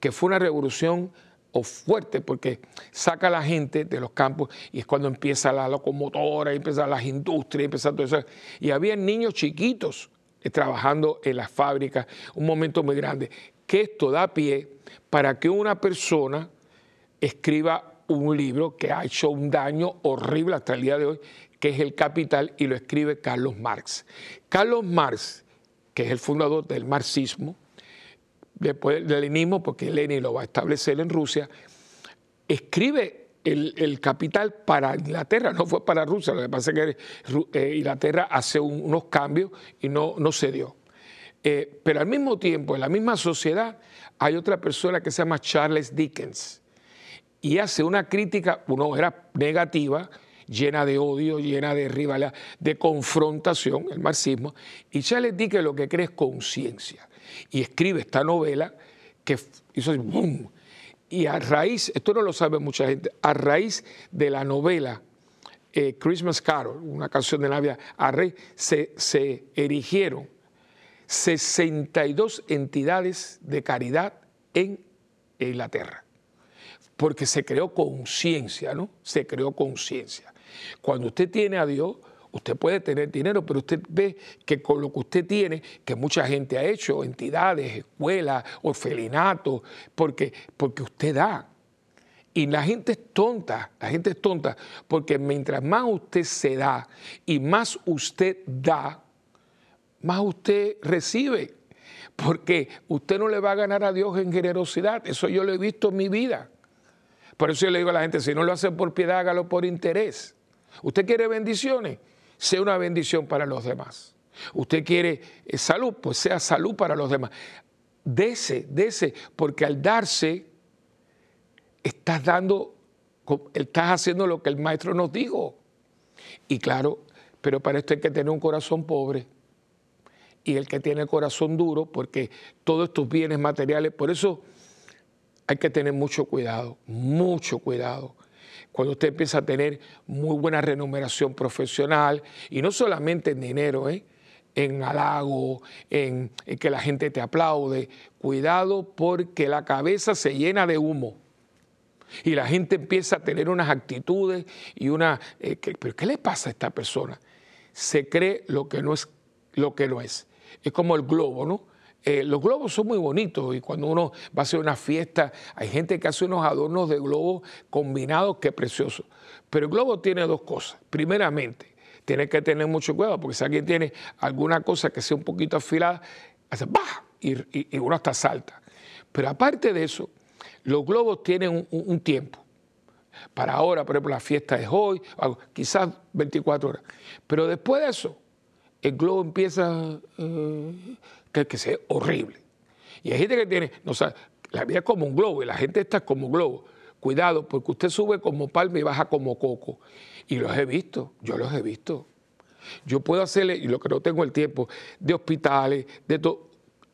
que fue una revolución o fuerte porque saca a la gente de los campos y es cuando empieza la locomotora, empiezan las industrias, empieza todo eso. Y había niños chiquitos eh, trabajando en las fábricas, un momento muy grande, que esto da pie para que una persona escriba un libro que ha hecho un daño horrible hasta el día de hoy, que es El Capital, y lo escribe Carlos Marx. Carlos Marx, que es el fundador del marxismo, después del leninismo, porque Lenin lo va a establecer en Rusia, escribe el, capital para Inglaterra, no fue para Rusia, lo que pasa es que eh, Inglaterra hace unos cambios y no, no se dio. Eh, pero al mismo tiempo, en la misma sociedad, hay otra persona que se llama Charles Dickens y hace una crítica, una era negativa, llena de odio, llena de rivalidad, de confrontación, el marxismo, y Charles Dickens lo que cree es conciencia y escribe esta novela que hizo ¡boom! Y a raíz, esto no lo sabe mucha gente, a raíz de la novela eh, Christmas Carol, una canción de Navidad, a raíz se, se erigieron 62 entidades de caridad en Inglaterra, porque se creó conciencia, ¿no? Se creó conciencia. Cuando usted tiene a Dios, usted puede tener dinero, pero usted ve que con lo que usted tiene, que mucha gente ha hecho, entidades, escuelas, orfelinatos, porque, porque usted da. Y la gente es tonta, la gente es tonta, porque mientras más usted se da y más usted da, más usted recibe. Porque usted no le va a ganar a Dios en generosidad. Eso yo lo he visto en mi vida. Por eso yo le digo a la gente, si no lo hace por piedad, hágalo por interés. Usted quiere bendiciones, sea una bendición para los demás. Usted quiere eh, salud, pues sea salud para los demás. Dese, dese, porque al darse, estás dando, estás haciendo lo que el maestro nos dijo. Y claro, pero para esto hay que tener un corazón pobre y el que tiene el corazón duro, porque todos estos bienes materiales, por eso hay que tener mucho cuidado, mucho cuidado. Cuando usted empieza a tener muy buena remuneración profesional, y no solamente en dinero, ¿eh? en halago, en, que la gente te aplaude, cuidado porque la cabeza se llena de humo. Y la gente empieza a tener unas actitudes y una... Eh, ¿Pero qué le pasa a esta persona? Se cree lo que no es. Lo que no es es como el globo, ¿no? Eh, los globos son muy bonitos y cuando uno va a hacer una fiesta, hay gente que hace unos adornos de globos combinados que precioso. Pero el globo tiene dos cosas. Primeramente, tiene que tener mucho cuidado porque si alguien tiene alguna cosa que sea un poquito afilada, hace ¡bah! Y, uno hasta salta. Pero aparte de eso, los globos tienen un, tiempo. Para ahora, por ejemplo, la fiesta es hoy, quizás 24 horas. Pero después de eso, el globo empieza eh, que, que sea horrible. Y hay gente que tiene, no la vida es como un globo y la gente está como un globo. Cuidado, porque usted sube como palma y baja como coco. Y los he visto, yo los he visto. Yo puedo hacerle, y lo que no tengo el tiempo, de hospitales, de,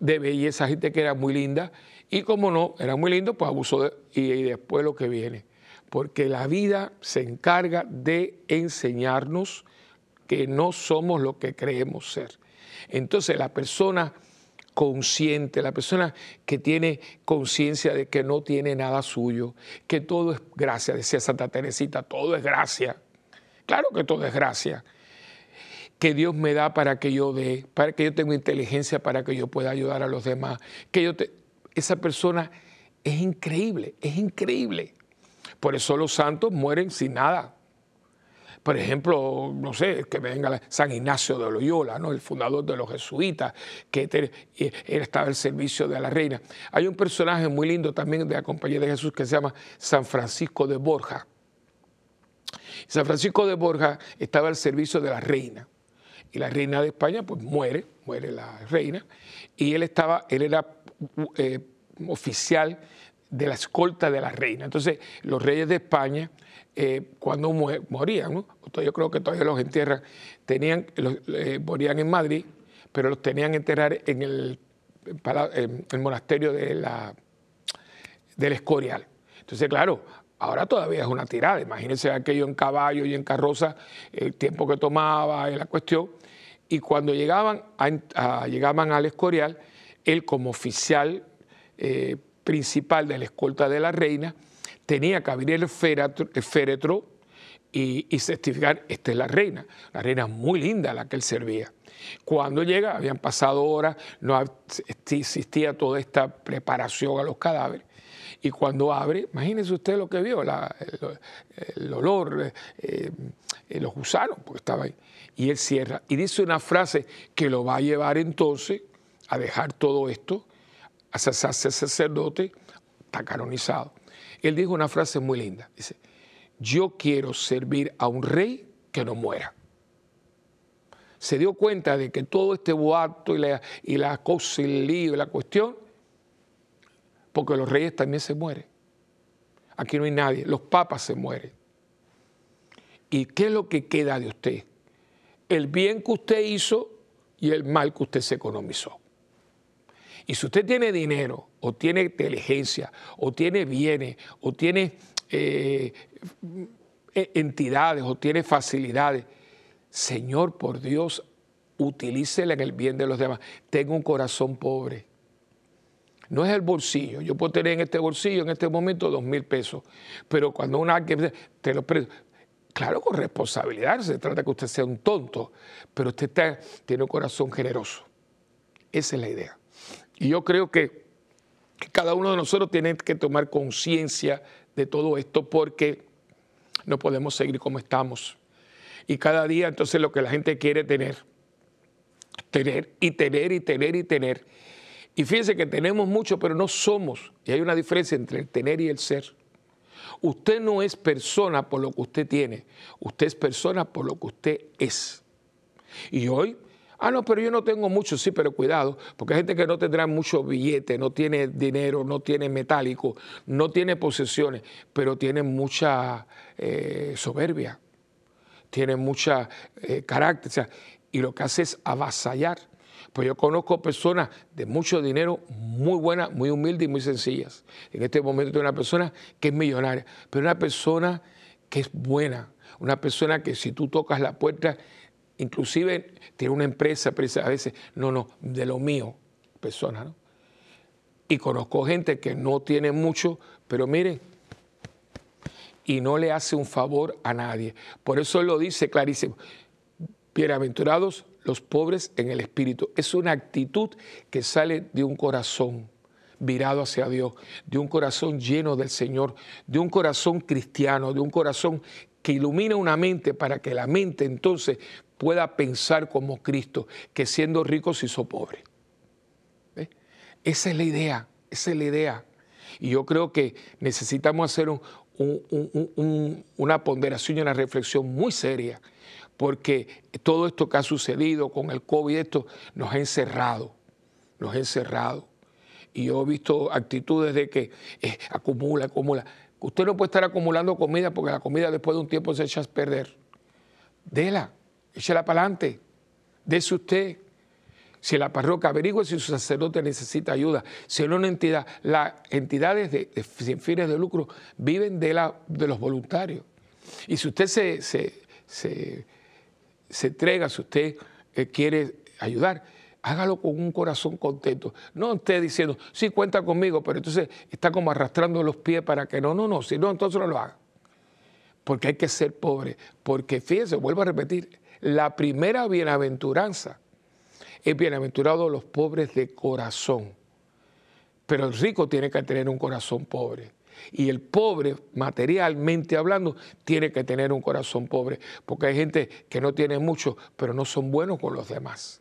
de belleza, gente que era muy linda, y como no, era muy lindo, pues abusó de, y después lo que viene. Porque la vida se encarga de enseñarnos que no somos lo que creemos ser. Entonces la persona consciente, la persona que tiene conciencia de que no tiene nada suyo, que todo es gracia, decía Santa Teresita, todo es gracia. Claro que todo es gracia. Que Dios me da para que yo dé, para que yo tenga inteligencia, para que yo pueda ayudar a los demás. Que yo Esa persona es increíble, es increíble. Por eso los santos mueren sin nada por ejemplo, no sé, que venga San Ignacio de Loyola, ¿no? el fundador de los jesuitas, que él estaba al servicio de la reina. Hay un personaje muy lindo también de la Compañía de Jesús que se llama San Francisco de Borja. San Francisco de Borja estaba al servicio de la reina. Y la reina de España, pues muere, muere la reina. Y él estaba, él era eh, oficial de la escolta de la reina. Entonces, los reyes de España eh, cuando morían, yo creo que todavía los entierran, tenían, los, eh, morían en Madrid, pero los tenían que enterrar en el, el monasterio de la, del Escorial. Entonces, claro, ahora todavía es una tirada. Imagínense aquello en caballo y en carroza, el tiempo que tomaba la cuestión. Y cuando llegaban, llegaban al Escorial, él como oficial eh, principal de la escolta de la reina, tenía que abrir el féretro, y, certificar, esta es la reina, la reina muy linda la que él servía. Cuando llega, habían pasado horas, no existía toda esta preparación a los cadáveres. Y cuando abre, imagínense usted lo que vio, el, olor, eh, eh, los gusanos, porque estaba ahí. Y él cierra y dice una frase que lo va a llevar entonces a dejar todo esto, a ser sacerdote, está canonizado él dijo una frase muy linda. Dice, yo quiero servir a un rey que no muera. Se dio cuenta de que todo este boato y la, y la cosa y el lío y la cuestión, porque los reyes también se mueren. Aquí no hay nadie, los papas se mueren. ¿Y qué es lo que queda de usted? El bien que usted hizo y el mal que usted se economizó. Y si usted tiene dinero, o tiene inteligencia, o tiene bienes, o tiene eh, entidades, o tiene facilidades, Señor, por Dios, utilícela en el bien de los demás. Tengo un corazón pobre. No es el bolsillo. Yo puedo tener en este bolsillo en este momento dos mil pesos, pero cuando una te lo claro, con responsabilidad, se trata que usted sea un tonto, pero usted tiene un corazón generoso. Esa es la idea. Y yo creo que, cada uno de nosotros tiene que tomar conciencia de todo esto porque no podemos seguir como estamos. Y cada día entonces lo que la gente quiere tener, tener y tener y tener y tener. Y fíjense que tenemos mucho, pero no somos. Y hay una diferencia entre el tener y el ser. Usted no es persona por lo que usted tiene, usted es persona por lo que usted es. Y hoy, ah, no, pero yo no tengo mucho, sí, pero cuidado, porque hay gente que no tendrá mucho billete, no tiene dinero, no tiene metálico, no tiene posesiones, pero tiene mucha eh, soberbia, tiene mucha eh, carácter, y lo que hace es avasallar. Pues yo conozco personas de mucho dinero, muy buenas, muy humildes y muy sencillas. En este momento tengo una persona que es millonaria, pero una persona que es buena, una persona que si tú tocas la puerta, inclusive tiene una empresa, a veces, no, no, de lo mío, persona, ¿no? Y conozco gente que no tiene mucho, pero miren, y no le hace un favor a nadie. Por eso lo dice clarísimo. Bienaventurados los pobres en el espíritu. Es una actitud que sale de un corazón virado hacia Dios, de un corazón lleno del Señor, de un corazón cristiano, de un corazón que ilumina una mente para que la mente entonces pueda pensar como Cristo, que siendo rico se hizo pobre. Esa es la idea, esa es la idea. Y yo creo que necesitamos hacer una ponderación y una reflexión muy seria porque todo esto que ha sucedido con el COVID, esto nos ha encerrado, nos ha encerrado. Y yo he visto actitudes de que eh, acumula, acumula. Usted no puede estar acumulando comida porque la comida después de un tiempo se echa a perder. Déla, échela para adelante, dese usted. Si la parroquia averigüe si su sacerdote necesita ayuda, si no una entidad, las entidades de, sin fines de lucro viven de, la, de los voluntarios. Y si usted se, se se entrega, si usted eh, quiere ayudar, hágalo con un corazón contento. No esté diciendo, sí, cuenta conmigo, pero entonces está como arrastrando los pies para que no, no, no, si no, entonces no lo haga. Porque hay que ser pobre. Porque fíjense, vuelvo a repetir, la primera bienaventuranza es bienaventurado los pobres de corazón. Pero el rico tiene que tener un corazón pobre. Y el pobre, materialmente hablando, tiene que tener un corazón pobre, porque hay gente que no tiene mucho, pero no son buenos con los demás.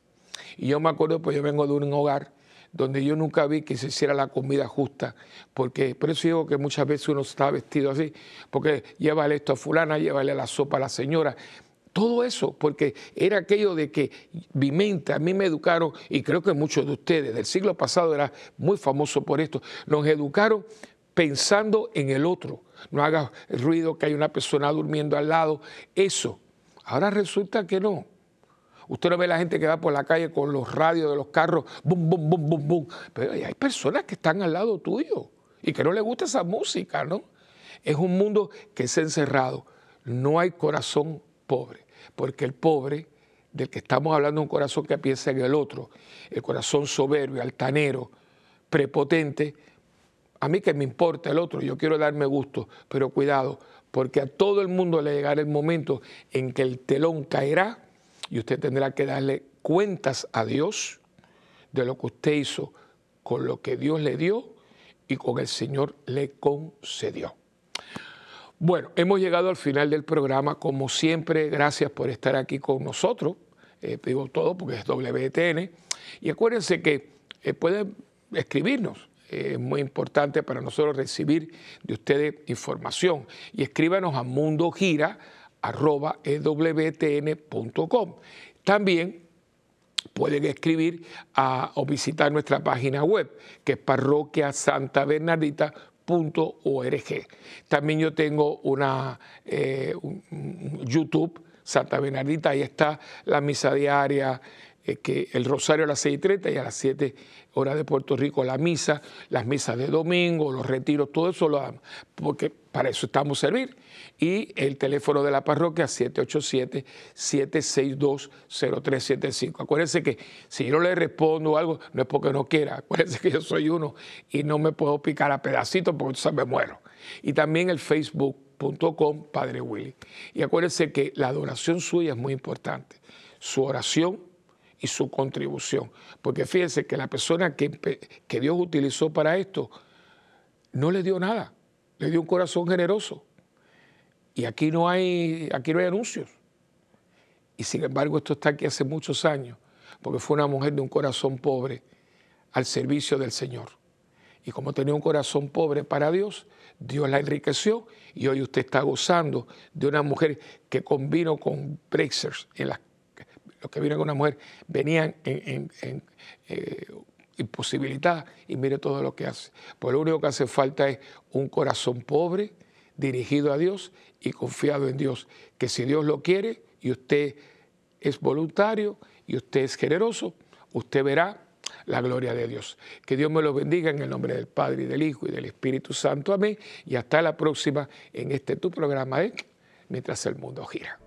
Y yo me acuerdo, pues yo vengo de un hogar donde yo nunca vi que se hiciera la comida justa, porque por eso digo que muchas veces uno está vestido así, porque llévale esto a fulana, llévale la sopa a la señora, todo eso, porque era aquello de que mi mente, a mí me educaron, y creo que muchos de ustedes del siglo pasado era muy famoso por esto, nos educaron pensando en el otro. No hagas ruido que hay una persona durmiendo al lado. Eso. Ahora resulta que no. Usted no ve la gente que va por la calle con los radios de los carros, bum, bum, bum, bum, bum. Pero hay personas que están al lado tuyo y que no les gusta esa música, ¿no? Es un mundo que es encerrado. No hay corazón pobre, porque el pobre, del que estamos hablando, es un corazón que piensa en el otro, el corazón soberbio, altanero, prepotente, a mí que me importa el otro, yo quiero darme gusto, pero cuidado, porque a todo el mundo le llegará el momento en que el telón caerá y usted tendrá que darle cuentas a Dios de lo que usted hizo con lo que Dios le dio y con el Señor le concedió. Bueno, hemos llegado al final del programa. Como siempre, gracias por estar aquí con nosotros. Eh, digo todo porque es WTN. Y acuérdense que eh, pueden escribirnos es muy importante para nosotros recibir de ustedes información. Y escríbanos a mundogira.ewtn.com. También pueden escribir o visitar nuestra página web, que es parroquiasantabernardita.org. También yo tengo una eh, YouTube, Santa Bernardita, ahí está la misa diaria, eh, que el rosario a las 6.30 y a las 7 horas de Puerto Rico la misa, las misas de domingo, los retiros, todo eso lo porque para eso estamos servir. Y el teléfono de la parroquia 787-762-0375. Acuérdense que si yo no le respondo algo, no es porque no quiera, acuérdense que yo soy uno y no me puedo picar a pedacitos porque entonces me muero. Y también el facebook.com Padre Willy. Y acuérdense que la adoración suya es muy importante. Su oración y su contribución. Porque fíjense que la persona que, que Dios utilizó para esto no le dio nada, le dio un corazón generoso. Y aquí no hay, aquí no hay anuncios. Y sin embargo esto está aquí hace muchos años, porque fue una mujer de un corazón pobre al servicio del Señor. Y como tenía un corazón pobre para Dios, Dios la enriqueció y hoy usted está gozando de una mujer que combinó con bracers en los que vienen con una mujer venían en, eh, imposibilidad y mire todo lo que hace. Pues lo único que hace falta es un corazón pobre, dirigido a Dios y confiado en Dios, que si Dios lo quiere y usted es voluntario y usted es generoso, usted verá la gloria de Dios. Que Dios me lo bendiga en el nombre del Padre y del Hijo y del Espíritu Santo. Amén. Y hasta la próxima en este tu programa, ¿eh? Mientras el mundo gira.